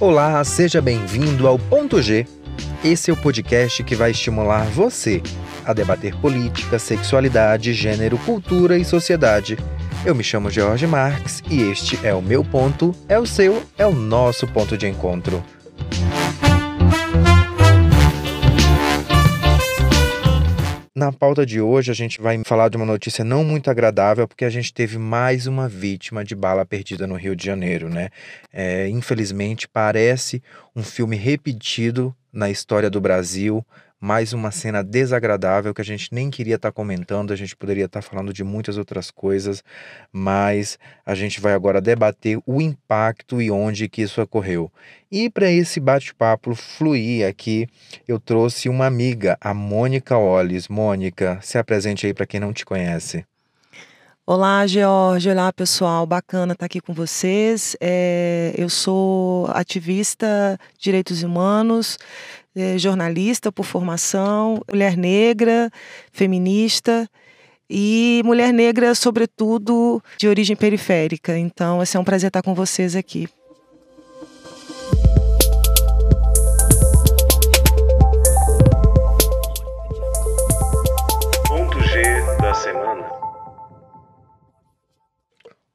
Olá, seja bem-vindo ao Ponto G. Esse é o podcast que vai estimular você a debater política, sexualidade, gênero, cultura e sociedade. Eu me chamo George Marx e este é o meu ponto, é o seu, é o nosso ponto de encontro. Na pauta de hoje, a gente vai falar de uma notícia não muito agradável, porque a gente teve mais uma vítima de bala perdida no Rio de Janeiro, né? É, infelizmente, parece um filme repetido na história do Brasil mais uma cena desagradável que a gente nem queria estar tá comentando, a gente poderia estar tá falando de muitas outras coisas, mas a gente vai agora debater o impacto e onde que isso ocorreu. E para esse bate-papo fluir aqui, eu trouxe uma amiga, a Mônica Olles. Mônica, se apresente aí para quem não te conhece. Olá, George. Olá, pessoal. Bacana estar aqui com vocês. É, eu sou ativista de direitos humanos, é, jornalista por formação, mulher negra, feminista e mulher negra, sobretudo, de origem periférica. Então, é um prazer estar com vocês aqui.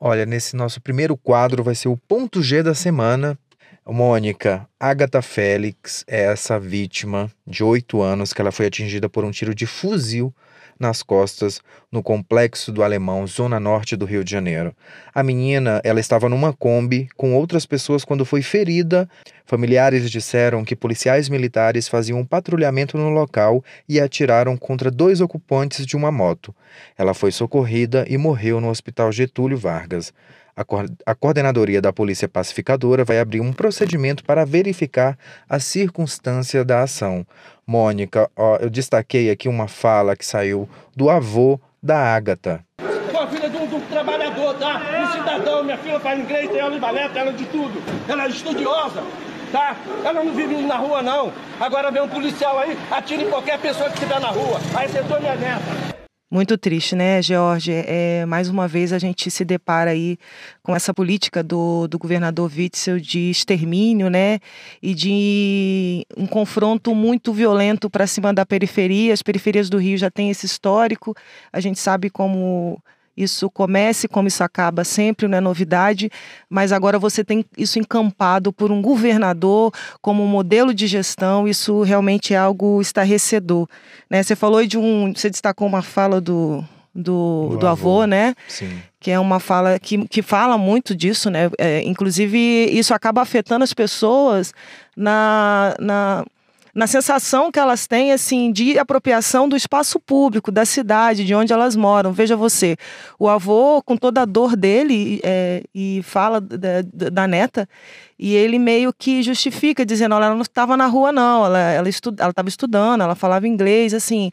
Olha, nesse nosso primeiro quadro vai ser o ponto G da semana. Mônica, Agatha Félix é essa vítima de oito anos que ela foi atingida por um tiro de fuzil nas costas no complexo do Alemão, zona norte do Rio de Janeiro. A menina, ela estava numa Kombi com outras pessoas quando foi ferida. Familiares disseram que policiais militares faziam um patrulhamento no local e atiraram contra dois ocupantes de uma moto. Ela foi socorrida e morreu no Hospital Getúlio Vargas. A, coordenadoria da Polícia Pacificadora vai abrir um procedimento para verificar a circunstância da ação. Mônica, ó, eu destaquei aqui uma fala que saiu do avô da Ágata. Sou filha de um, de um, trabalhador, tá? Um cidadão, minha filha faz inglês, tem aula de balé, aula de tudo. Ela é estudiosa, tá? Ela não vive na rua, não. Agora vem um policial aí, atira em qualquer pessoa que estiver na rua. Aí acertou minha neta. Muito triste, né, George? É, mais uma vez a gente se depara aí com essa política do, do governador Witzel de extermínio, né? E de um confronto muito violento para cima da periferia. As periferias do Rio já têm esse histórico. A gente sabe como isso comece, como isso acaba sempre, não é novidade, mas agora você tem isso encampado por um governador como um modelo de gestão, isso realmente é algo estarrecedor. Né? Você falou de um. Você destacou uma fala do, do, do, do avô, avô, né? Sim. Que é uma fala que, que fala muito disso, né? É, inclusive, isso acaba afetando as pessoas na, na na sensação que elas têm assim de apropriação do espaço público, da cidade, de onde elas moram. Veja você, o avô, com toda a dor dele, é, e fala da, da, neta, e ele meio que justifica, dizendo: ela não estava na rua, não, ela ela estava estudando, ela falava inglês, assim,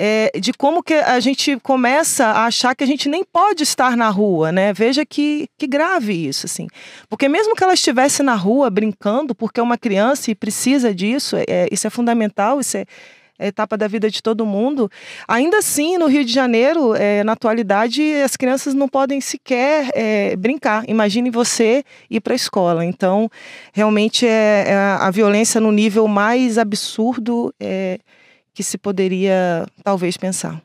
é, de como que a gente começa a achar que a gente nem pode estar na rua, né? Veja que, que grave isso, assim. Porque mesmo que ela estivesse na rua brincando, porque é uma criança e precisa disso, é, isso é fundamental, isso é etapa da vida de todo mundo. Ainda assim, no Rio de Janeiro, é, na atualidade, as crianças não podem sequer é, brincar. Imagine você ir para a escola. Então, realmente é, é, a violência no nível mais absurdo é, que se poderia talvez pensar.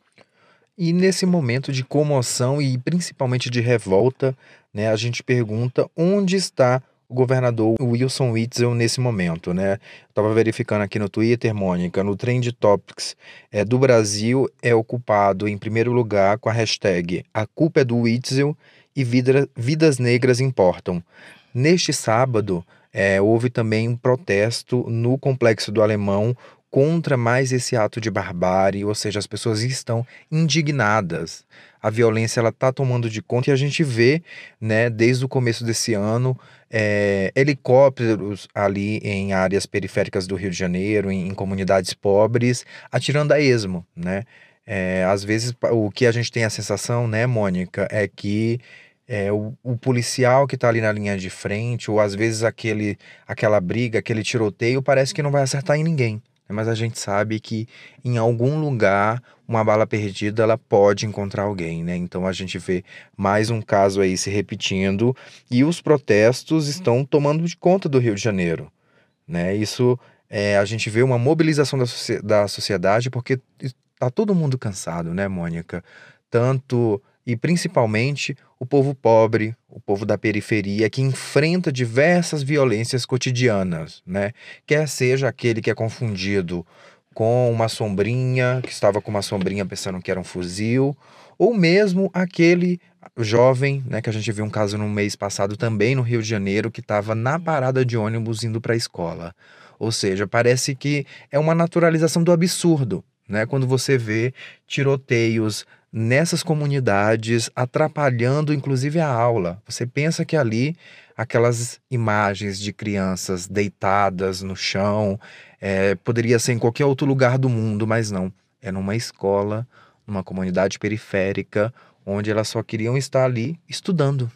E nesse momento de comoção e principalmente de revolta, né, a gente pergunta onde está o governador Wilson Witzel nesse momento, né? Estava verificando aqui no Twitter, Mônica, no Trend Topics é, do Brasil é ocupado em primeiro lugar com a hashtag A culpa é do Witzel e vida, vidas negras importam. Neste sábado, é, houve também um protesto no Complexo do Alemão contra mais esse ato de barbárie, ou seja, as pessoas estão indignadas. A violência ela está tomando de conta e a gente vê, né, desde o começo desse ano, é, helicópteros ali em áreas periféricas do Rio de Janeiro, em, em comunidades pobres, atirando a esmo, né? É, às vezes o que a gente tem a sensação, né, Mônica, é que é, o, o, policial que está ali na linha de frente, ou às vezes aquele, aquela briga, aquele tiroteio, parece que não vai acertar em ninguém. Mas a gente sabe que em algum lugar uma bala perdida ela pode encontrar alguém, né? Então a gente vê mais um caso aí se repetindo e os protestos estão tomando de conta do Rio de Janeiro, né? Isso é, a gente vê uma mobilização da, da sociedade porque tá todo mundo cansado, né, Mônica? Tanto e principalmente o povo pobre, o povo da periferia que enfrenta diversas violências cotidianas, né? Quer seja aquele que é confundido com uma sombrinha, que estava com uma sombrinha pensando que era um fuzil, ou mesmo aquele jovem, né, que a gente viu um caso no mês passado também no Rio de Janeiro, que estava na parada de ônibus indo para a escola. Ou seja, parece que é uma naturalização do absurdo, né? Quando você vê tiroteios nessas comunidades, atrapalhando inclusive a aula. Você pensa que ali aquelas imagens de crianças deitadas no chão é, poderia ser em qualquer outro lugar do mundo, mas não. É numa escola, numa comunidade periférica, onde elas só queriam estar ali estudando.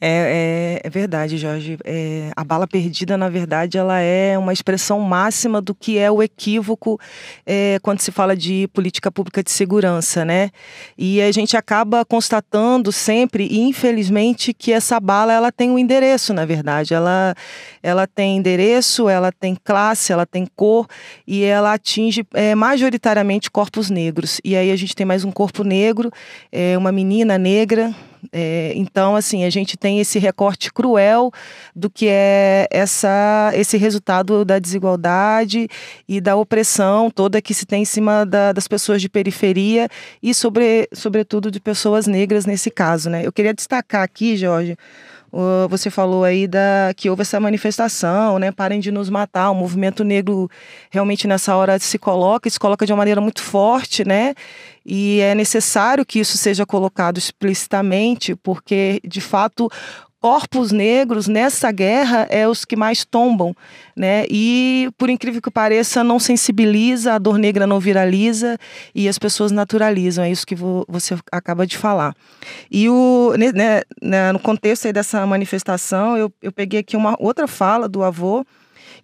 É, é, é, verdade, Jorge. É, a bala perdida, na verdade, ela é uma expressão máxima do que é o equívoco é, quando se fala de política pública de segurança, né? E a gente acaba constatando sempre, infelizmente, que essa bala ela tem um endereço, na verdade. Ela, ela tem endereço, ela tem classe, ela tem cor e ela atinge é, majoritariamente corpos negros. E aí a gente tem mais um corpo negro, é, uma menina negra é, então, assim, a gente tem esse recorte cruel do que é essa, esse resultado da desigualdade e da opressão toda que se tem em cima da, das pessoas de periferia e, sobre, sobretudo, de pessoas negras nesse caso. Né? Eu queria destacar aqui, Jorge, você falou aí da que houve essa manifestação, né? Parem de nos matar. O movimento negro realmente nessa hora se coloca, se coloca de uma maneira muito forte, né? E é necessário que isso seja colocado explicitamente, porque de fato corpos negros nessa guerra é os que mais tombam, né? E por incrível que pareça, não sensibiliza, a dor negra não viraliza e as pessoas naturalizam. É isso que você acaba de falar. E o, né, né, no contexto dessa manifestação, eu, eu peguei aqui uma outra fala do avô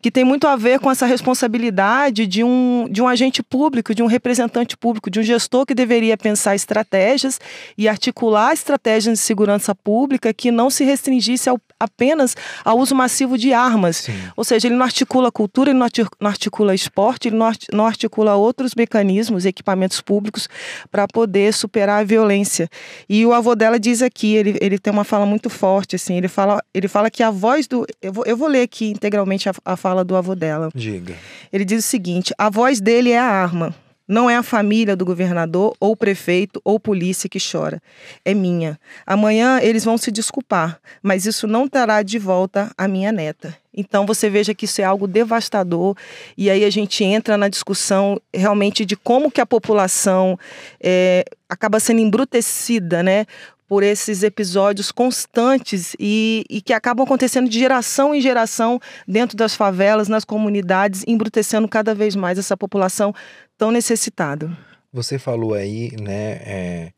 que tem muito a ver com essa responsabilidade de um, de um agente público, de um representante público, de um gestor que deveria pensar estratégias e articular estratégias de segurança pública que não se restringisse ao, apenas ao uso massivo de armas. Sim. Ou seja, ele não articula cultura, ele não articula esporte, ele não articula outros mecanismos, equipamentos públicos para poder superar a violência. E o avô dela diz aqui, ele, ele tem uma fala muito forte, assim, ele fala, ele fala que a voz do. Eu vou, eu vou ler aqui integralmente a, a fala fala do avô dela. Diga. Ele diz o seguinte: a voz dele é a arma. Não é a família do governador, ou prefeito, ou polícia que chora. É minha. Amanhã eles vão se desculpar, mas isso não trará de volta a minha neta. Então você veja que isso é algo devastador e aí a gente entra na discussão realmente de como que a população é, acaba sendo embrutecida, né? Por esses episódios constantes e, e, que acabam acontecendo de geração em geração dentro das favelas, nas comunidades, embrutecendo cada vez mais essa população tão necessitada. Você falou aí, né, é,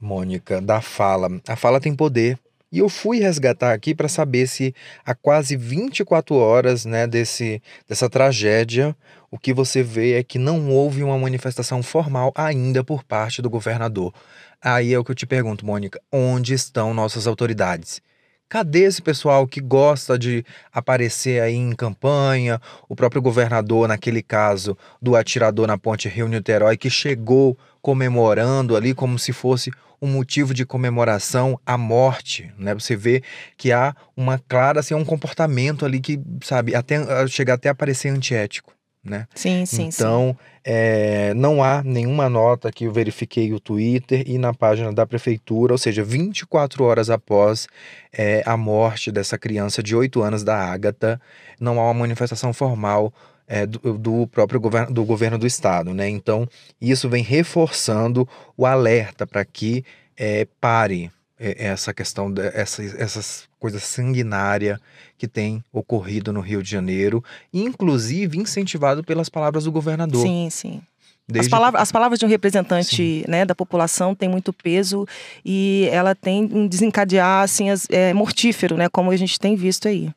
Mônica, da fala. A fala tem poder. E eu fui resgatar aqui para saber se há quase 24 horas né, desse, dessa tragédia, o que você vê é que não houve uma manifestação formal ainda por parte do governador. Aí é o que eu te pergunto, Mônica: onde estão nossas autoridades? Cadê esse pessoal que gosta de aparecer aí em campanha? O próprio governador, naquele caso do atirador na ponte Rio-Niterói, que chegou comemorando ali como se fosse um motivo de comemoração a morte, né? Você vê que há uma clara, assim, um comportamento ali que, sabe, até chega até a parecer antiético né? Sim, sim, então, sim. É, não há nenhuma nota que eu verifiquei o Twitter e na página da prefeitura, ou seja, 24 horas após é, a morte dessa criança de 8 anos da Ágata, não há uma manifestação formal é, do, do, próprio governo do governo do estado, né? Então, isso vem reforçando o alerta para que é, pare é, essa questão dessas essas coisas sanguinária que tem ocorrido no Rio de Janeiro, inclusive incentivado pelas palavras do governador. Sim, sim. Desde... As, palavras, as palavras de um representante né, da população têm muito peso e ela tem um desencadear assim, as, é, mortífero, né, como a gente tem visto aí.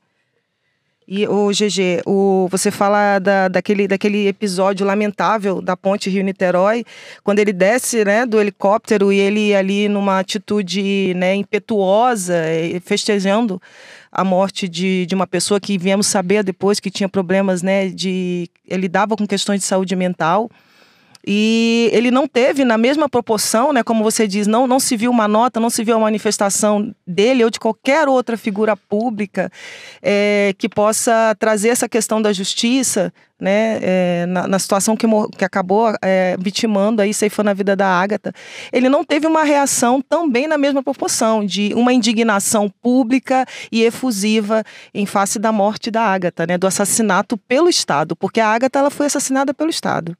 E o GG, o, você fala da, daquele, daquele episódio lamentável da ponte Rio-Niterói, quando ele desce né, do helicóptero e ele ali numa atitude né, impetuosa, festejando a morte de, de uma pessoa que viemos saber depois que tinha problemas, né, de ele dava com questões de saúde mental. E ele não teve na mesma proporção, né, como você diz, não, não se viu uma nota, não se viu uma manifestação dele ou de qualquer outra figura pública é, que possa trazer essa questão da justiça, né, é, na, na, situação que, que acabou é, vitimando aí, ceifando a vida da Ágata. Ele não teve uma reação também na mesma proporção, de uma indignação pública e efusiva em face da morte da Ágata, né, do assassinato pelo Estado, porque a Ágata ela foi assassinada pelo Estado.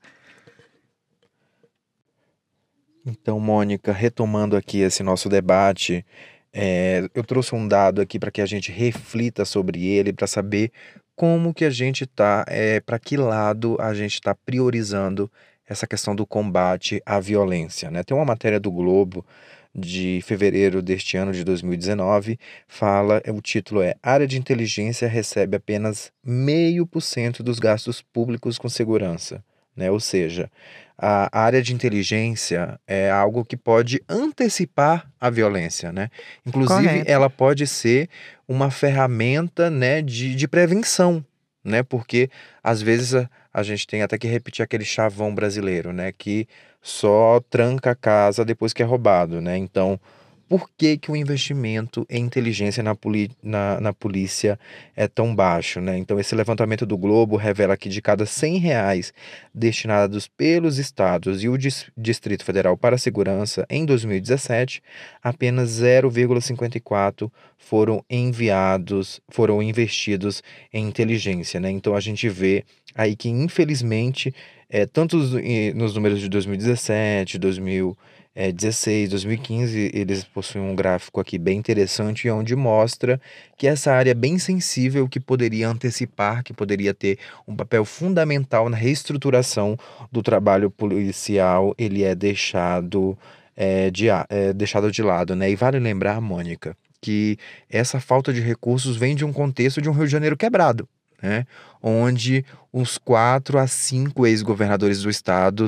Então, Mônica, retomando aqui esse nosso debate, é, eu trouxe um dado aqui para que a gente reflita sobre ele, para saber como que a gente está, é, para que lado a gente está priorizando essa questão do combate à violência. Né? Tem uma matéria do Globo de fevereiro deste ano de 2019, fala, o título é Área de Inteligência recebe apenas meio por cento dos gastos públicos com segurança. Né? Ou seja, a área de inteligência é algo que pode antecipar a violência, né? Inclusive, Correto. ela pode ser uma ferramenta né, de, de prevenção, né? Porque às vezes a, a gente tem até que repetir aquele chavão brasileiro, né? Que só tranca a casa depois que é roubado, né? Então, por que, que o investimento em inteligência na, na, na, polícia é tão baixo. Né? Então, esse levantamento do Globo revela que de cada 100 reais destinados pelos estados e o Distrito Federal para a segurança em 2017, apenas 0,54 foram enviados, foram investidos em inteligência. Né? Então, a gente vê aí que, infelizmente, é, tanto nos números de 2017, 2000 é, 16, 2015, eles possuem um gráfico aqui bem interessante, onde mostra que essa área é bem sensível, que poderia antecipar, que poderia ter um papel fundamental na reestruturação do trabalho policial, ele é deixado, é, de, é, deixado de lado. Né? E vale lembrar, Mônica, que essa falta de recursos vem de um contexto de um Rio de Janeiro quebrado. Né? onde uns quatro a cinco ex-governadores do estado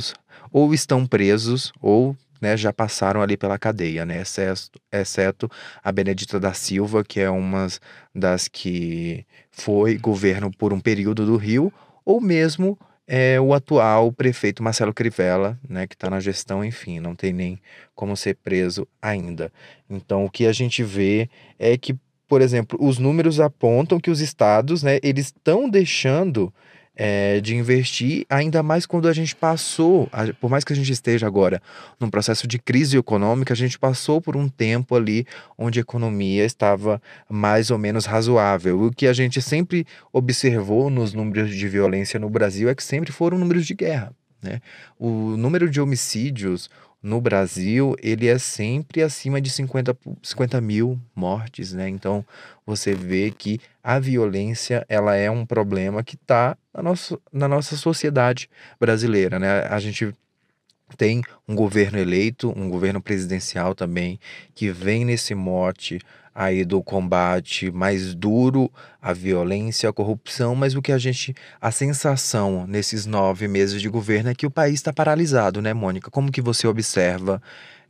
ou estão presos ou né, já passaram ali pela cadeia, né, exceto, exceto a Benedita da Silva, que é uma das que foi governo por um período do Rio, ou mesmo é, o atual prefeito Marcelo Crivella, né, que está na gestão, enfim, não tem nem como ser preso ainda. Então, o que a gente vê é que, por exemplo, os números apontam que os estados, né, eles estão deixando é, de investir, ainda mais quando a gente passou, por mais que a gente esteja agora num processo de crise econômica, a gente passou por um tempo ali onde a economia estava mais ou menos razoável. O que a gente sempre observou nos números de violência no Brasil é que sempre foram números de guerra. Né? O número de homicídios, no Brasil, ele é sempre acima de 50, 50 mil mortes, né? Então, você vê que a violência, ela é um problema que está na nossa, na nossa sociedade brasileira, né? A gente tem um governo eleito, um governo presidencial também, que vem nesse mote aí do combate mais duro à violência, à corrupção, mas o que a gente, a sensação nesses nove meses de governo é que o país está paralisado, né, Mônica? Como que você observa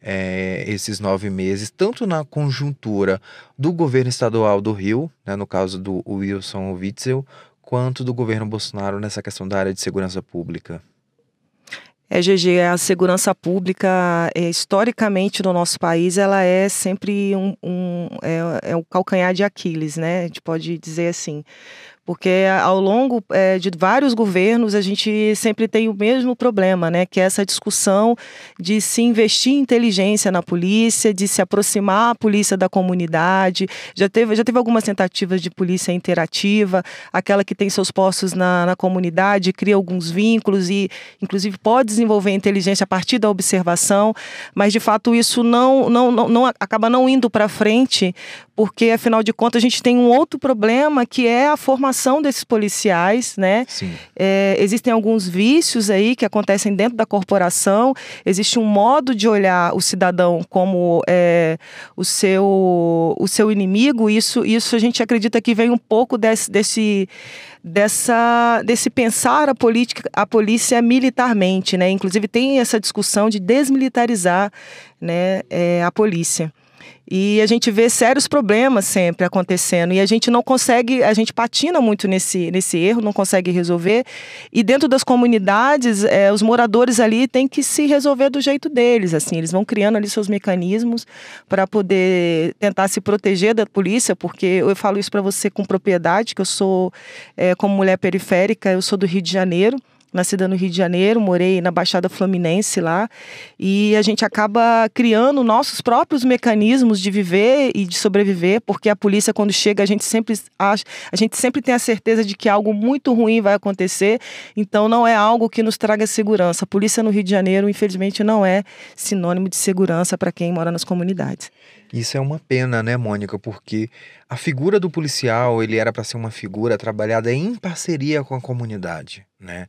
é, esses nove meses, tanto na conjuntura do governo estadual do Rio, né, no caso do Wilson Witzel, quanto do governo Bolsonaro nessa questão da área de segurança pública? É, GG, a segurança pública, é, historicamente no nosso país, ela é sempre um, um é, é um calcanhar de Aquiles, né? A gente pode dizer assim porque ao longo é, de vários governos a gente sempre tem o mesmo problema, né? Que é essa discussão de se investir em inteligência na polícia, de se aproximar a polícia da comunidade. Já teve, já teve algumas tentativas de polícia interativa, aquela que tem seus postos na, na comunidade, cria alguns vínculos e, inclusive, pode desenvolver inteligência a partir da observação, mas de fato isso não, não, não, não acaba não indo para frente porque afinal de contas a gente tem um outro problema que é a formação desses policiais, né? É, existem alguns vícios aí que acontecem dentro da corporação, existe um modo de olhar o cidadão como é, o, seu, o seu inimigo, isso, isso a gente acredita que vem um pouco desse, desse dessa desse pensar a política a polícia militarmente né? Inclusive tem essa discussão de desmilitarizar né é, a polícia e a gente vê sérios problemas sempre acontecendo. E a gente não consegue, a gente patina muito nesse, nesse erro, não consegue resolver. E dentro das comunidades, é, os moradores ali têm que se resolver do jeito deles, assim, eles vão criando ali seus mecanismos para poder tentar se proteger da polícia, porque eu falo isso para você com propriedade, que eu sou, é, como mulher periférica, eu sou do Rio de Janeiro nascida no Rio de Janeiro, morei na Baixada Fluminense lá, e a gente acaba criando nossos próprios mecanismos de viver e de sobreviver, porque a polícia quando chega, a gente sempre acha, a gente sempre tem a certeza de que algo muito ruim vai acontecer, então não é algo que nos traga segurança. A polícia no Rio de Janeiro, infelizmente, não é sinônimo de segurança para quem mora nas comunidades. Isso é uma pena, né, Mônica? Porque a figura do policial, ele era para ser uma figura trabalhada em parceria com a comunidade, né?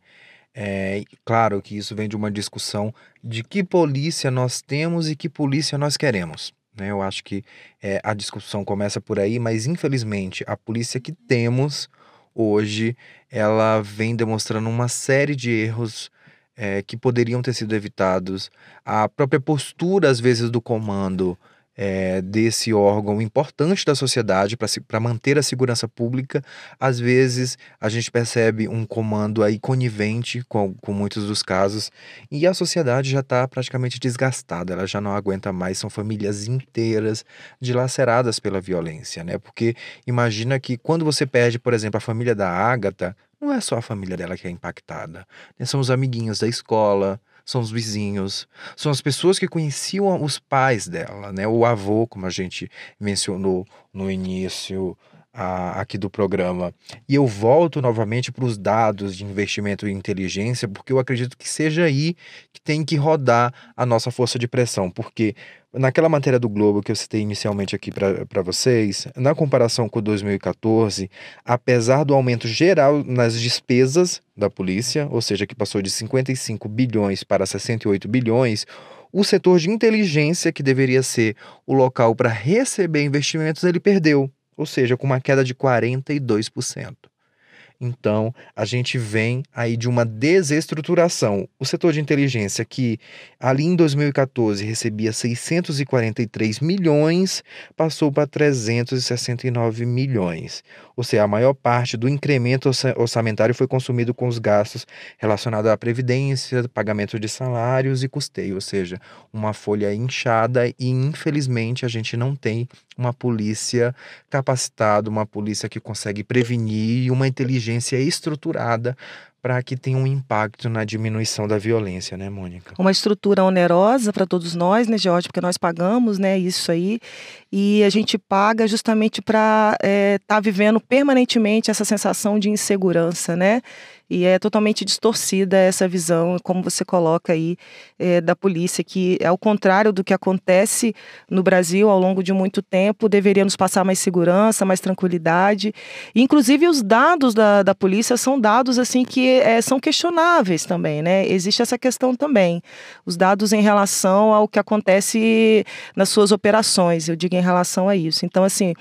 É, claro que isso vem de uma discussão de que polícia nós temos e que polícia nós queremos. Né? Eu acho que é, a discussão começa por aí, mas infelizmente a polícia que temos hoje ela vem demonstrando uma série de erros é, que poderiam ter sido evitados. A própria postura, às vezes, do comando é, desse órgão importante da sociedade para manter a segurança pública, às vezes a gente percebe um comando aí conivente com, com muitos dos casos e a sociedade já está praticamente desgastada, ela já não aguenta mais, são famílias inteiras dilaceradas pela violência, né? Porque imagina que quando você perde, por exemplo, a família da Ágata, não é só a família dela que é impactada, né? são os amiguinhos da escola, são os vizinhos, são as pessoas que conheciam os pais dela, né? O avô, como a gente mencionou no início a, aqui do programa. E eu volto novamente para os dados de investimento em inteligência, porque eu acredito que seja aí que tem que rodar a nossa força de pressão, porque Naquela matéria do Globo que eu citei inicialmente aqui para vocês, na comparação com 2014, apesar do aumento geral nas despesas da polícia, ou seja, que passou de 55 bilhões para 68 bilhões, o setor de inteligência, que deveria ser o local para receber investimentos, ele perdeu, ou seja, com uma queda de 42%. Então, a gente vem aí de uma desestruturação. O setor de inteligência, que ali em 2014 recebia 643 milhões, passou para 369 milhões. Ou seja, a maior parte do incremento orçamentário foi consumido com os gastos relacionados à previdência, pagamento de salários e custeio, ou seja, uma folha inchada e infelizmente a gente não tem uma polícia capacitada, uma polícia que consegue prevenir e uma inteligência estruturada para que tenha um impacto na diminuição da violência, né, Mônica? Uma estrutura onerosa para todos nós, né, George, porque nós pagamos, né, isso aí, e a gente paga justamente para estar é, tá vivendo permanentemente essa sensação de insegurança, né? E é totalmente distorcida essa visão, como você coloca aí, é, da polícia, que ao contrário do que acontece no Brasil ao longo de muito tempo, deveria nos passar mais segurança, mais tranquilidade. Inclusive, os dados da, da polícia são dados assim que é, são questionáveis também, né? Existe essa questão também. Os dados em relação ao que acontece nas suas operações, eu digo em relação a isso. Então, assim,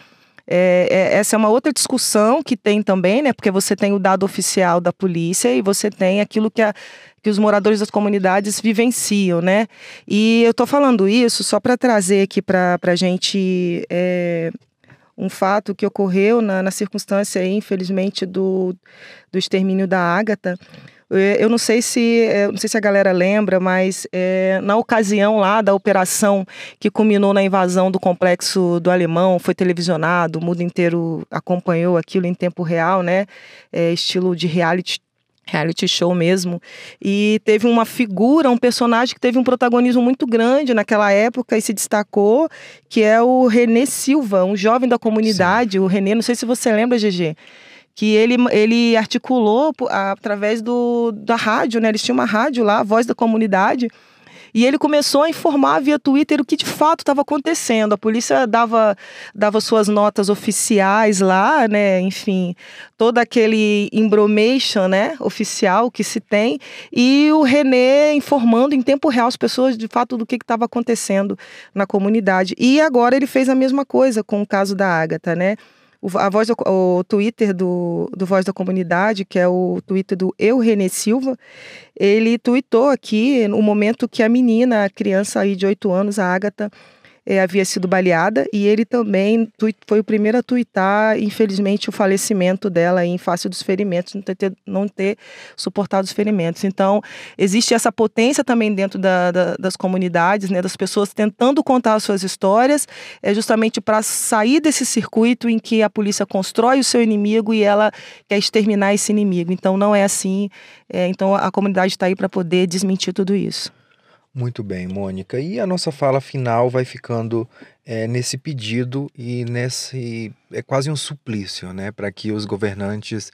é, é, essa é uma outra discussão que tem também, né? Porque você tem o dado oficial da polícia e você tem aquilo que, a, que os moradores das comunidades vivenciam, né? E eu estou falando isso só para trazer aqui para a gente é, um fato que ocorreu na, na circunstância, infelizmente, do, do extermínio da Ágata. É, eu não sei se, é, não sei se a galera lembra, mas é, na ocasião lá da operação que culminou na invasão do complexo do Alemão, foi televisionado, o mundo inteiro acompanhou aquilo em tempo real, né? É, estilo de reality reality show mesmo. E teve uma figura, um personagem que teve um protagonismo muito grande naquela época e se destacou, que é o René Silva, um jovem da comunidade. Sim. O René, não sei se você lembra, GG que ele, ele articulou através do, da rádio, né? Eles tinham uma rádio lá, a voz da comunidade. E ele começou a informar via Twitter o que de fato estava acontecendo. A polícia dava, dava suas notas oficiais lá, né? Enfim, todo aquele embromation, né? Oficial que se tem. E o René informando em tempo real as pessoas de fato do que estava acontecendo na comunidade. E agora ele fez a mesma coisa com o caso da Ágata, né? A voz do, o Twitter do, do Voz da Comunidade, que é o Twitter do Eu Renê Silva, ele tweetou aqui no momento que a menina, a criança aí de 8 anos, a Ágata, é, havia sido baleada e ele também foi o primeiro a tuitar, infelizmente, o falecimento dela em face dos ferimentos, não ter, não ter suportado os ferimentos. Então, existe essa potência também dentro da, da, das comunidades, né, das pessoas tentando contar as suas histórias, é justamente para sair desse circuito em que a polícia constrói o seu inimigo e ela quer exterminar esse inimigo. Então, não é assim. É, então, a comunidade está aí para poder desmentir tudo isso. Muito bem, Mônica. E a nossa fala final vai ficando é, nesse pedido e nesse. É quase um suplício, né? Para que os governantes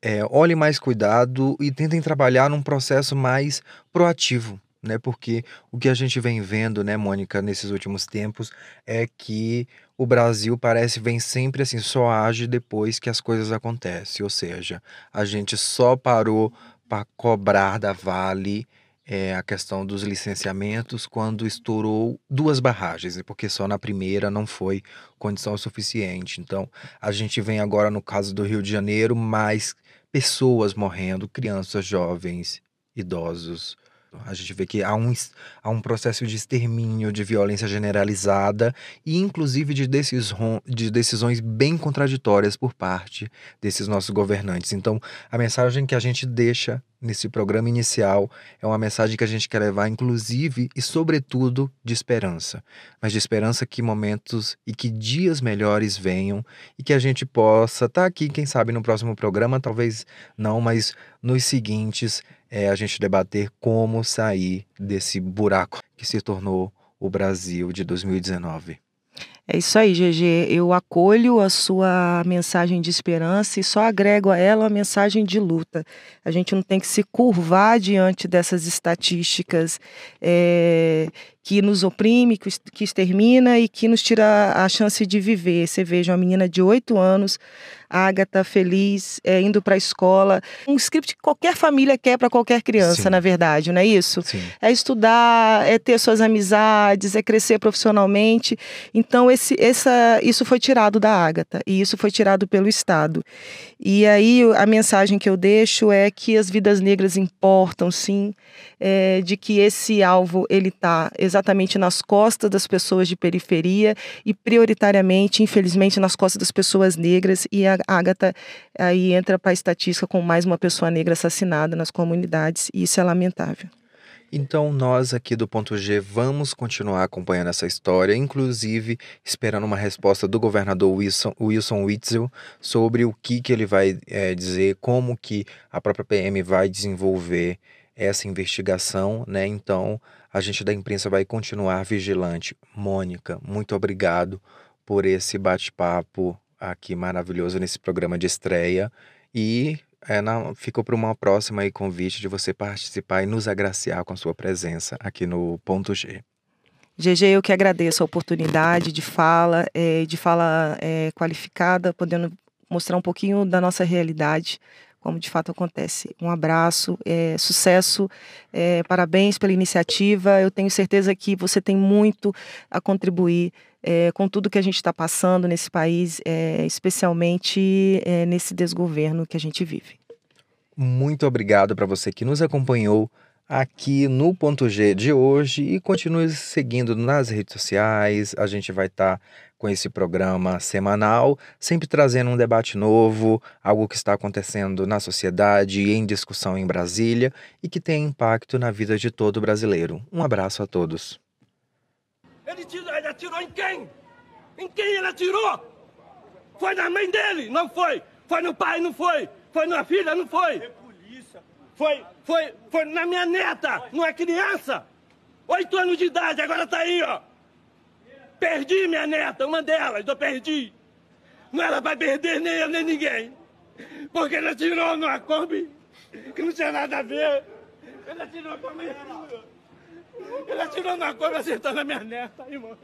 é, olhem mais cuidado e tentem trabalhar num processo mais proativo, né? Porque o que a gente vem vendo, né, Mônica, nesses últimos tempos é que o Brasil parece vem sempre assim, só age depois que as coisas acontecem. Ou seja, a gente só parou para cobrar da Vale é, a questão dos licenciamentos quando estourou duas barragens, porque só na primeira não foi condição suficiente. Então, a gente vem agora no caso do Rio de Janeiro, mais pessoas morrendo, crianças, jovens, idosos, a gente vê que há um, há um processo de extermínio, de violência generalizada e, inclusive, de, decisões, de decisões bem contraditórias por parte desses nossos governantes. Então, a mensagem que a gente deixa nesse programa inicial é uma mensagem que a gente quer levar, inclusive e, sobretudo, de esperança. Mas de esperança que momentos e que dias melhores venham e que a gente possa estar tá aqui, quem sabe, no próximo programa, talvez não, mas nos seguintes é a gente debater como sair desse buraco que se tornou o Brasil de 2019. É isso aí, GG. Eu acolho a sua mensagem de esperança e só agrego a ela a mensagem de luta. A gente não tem que se curvar diante dessas estatísticas é, que nos oprime, que extermina e que nos tira a chance de viver. Você veja uma menina de oito anos Agatha feliz, é, indo para a escola. Um script que qualquer família quer para qualquer criança, Sim. na verdade, não é isso? Sim. É estudar, é ter suas amizades, é crescer profissionalmente. Então, esse, essa, isso foi tirado da Agatha e isso foi tirado pelo Estado. E aí a mensagem que eu deixo é que as vidas negras importam, sim, é, de que esse alvo ele está exatamente nas costas das pessoas de periferia e prioritariamente, infelizmente, nas costas das pessoas negras. E a Agatha aí entra para a estatística com mais uma pessoa negra assassinada nas comunidades e isso é lamentável. Então, nós aqui do Ponto G vamos continuar acompanhando essa história, inclusive esperando uma resposta do governador Wilson, Wilson Witzel sobre o que, que ele vai é, dizer, como que a própria PM vai desenvolver essa investigação, né? Então, a gente da imprensa vai continuar vigilante. Mônica, muito obrigado por esse bate-papo aqui maravilhoso nesse programa de estreia e é, ficou para uma próxima aí convite de você participar e nos agraciar com a sua presença aqui no Ponto G. GG, eu que agradeço a oportunidade de fala, é, de fala é, qualificada, podendo mostrar um pouquinho da nossa realidade, como de fato acontece. Um abraço, é, sucesso, é, parabéns pela iniciativa. Eu tenho certeza que você tem muito a contribuir é, com tudo que a gente está passando nesse país, é, especialmente é, nesse desgoverno que a gente vive. Muito obrigado para você que nos acompanhou aqui no Ponto G de hoje e continue seguindo nas redes sociais. A gente vai estar tá com esse programa semanal, sempre trazendo um debate novo, algo que está acontecendo na sociedade e em discussão em Brasília e que tem impacto na vida de todo brasileiro. Um abraço a todos. Ele, tirou, ele atirou em quem? Em quem ele atirou? Foi na mãe dele, não foi. Foi no pai, não foi. Foi na filha, não foi. Foi, foi, foi na minha neta, não é criança. Oito anos de idade, agora tá aí, ó. Perdi minha neta, uma delas, eu perdi. Não era pra perder nem eu nem ninguém. Porque ele atirou numa Kombi que não tinha nada a ver. Ele atirou com a minha Ele atirou na cobra acertando a minha neta, irmão.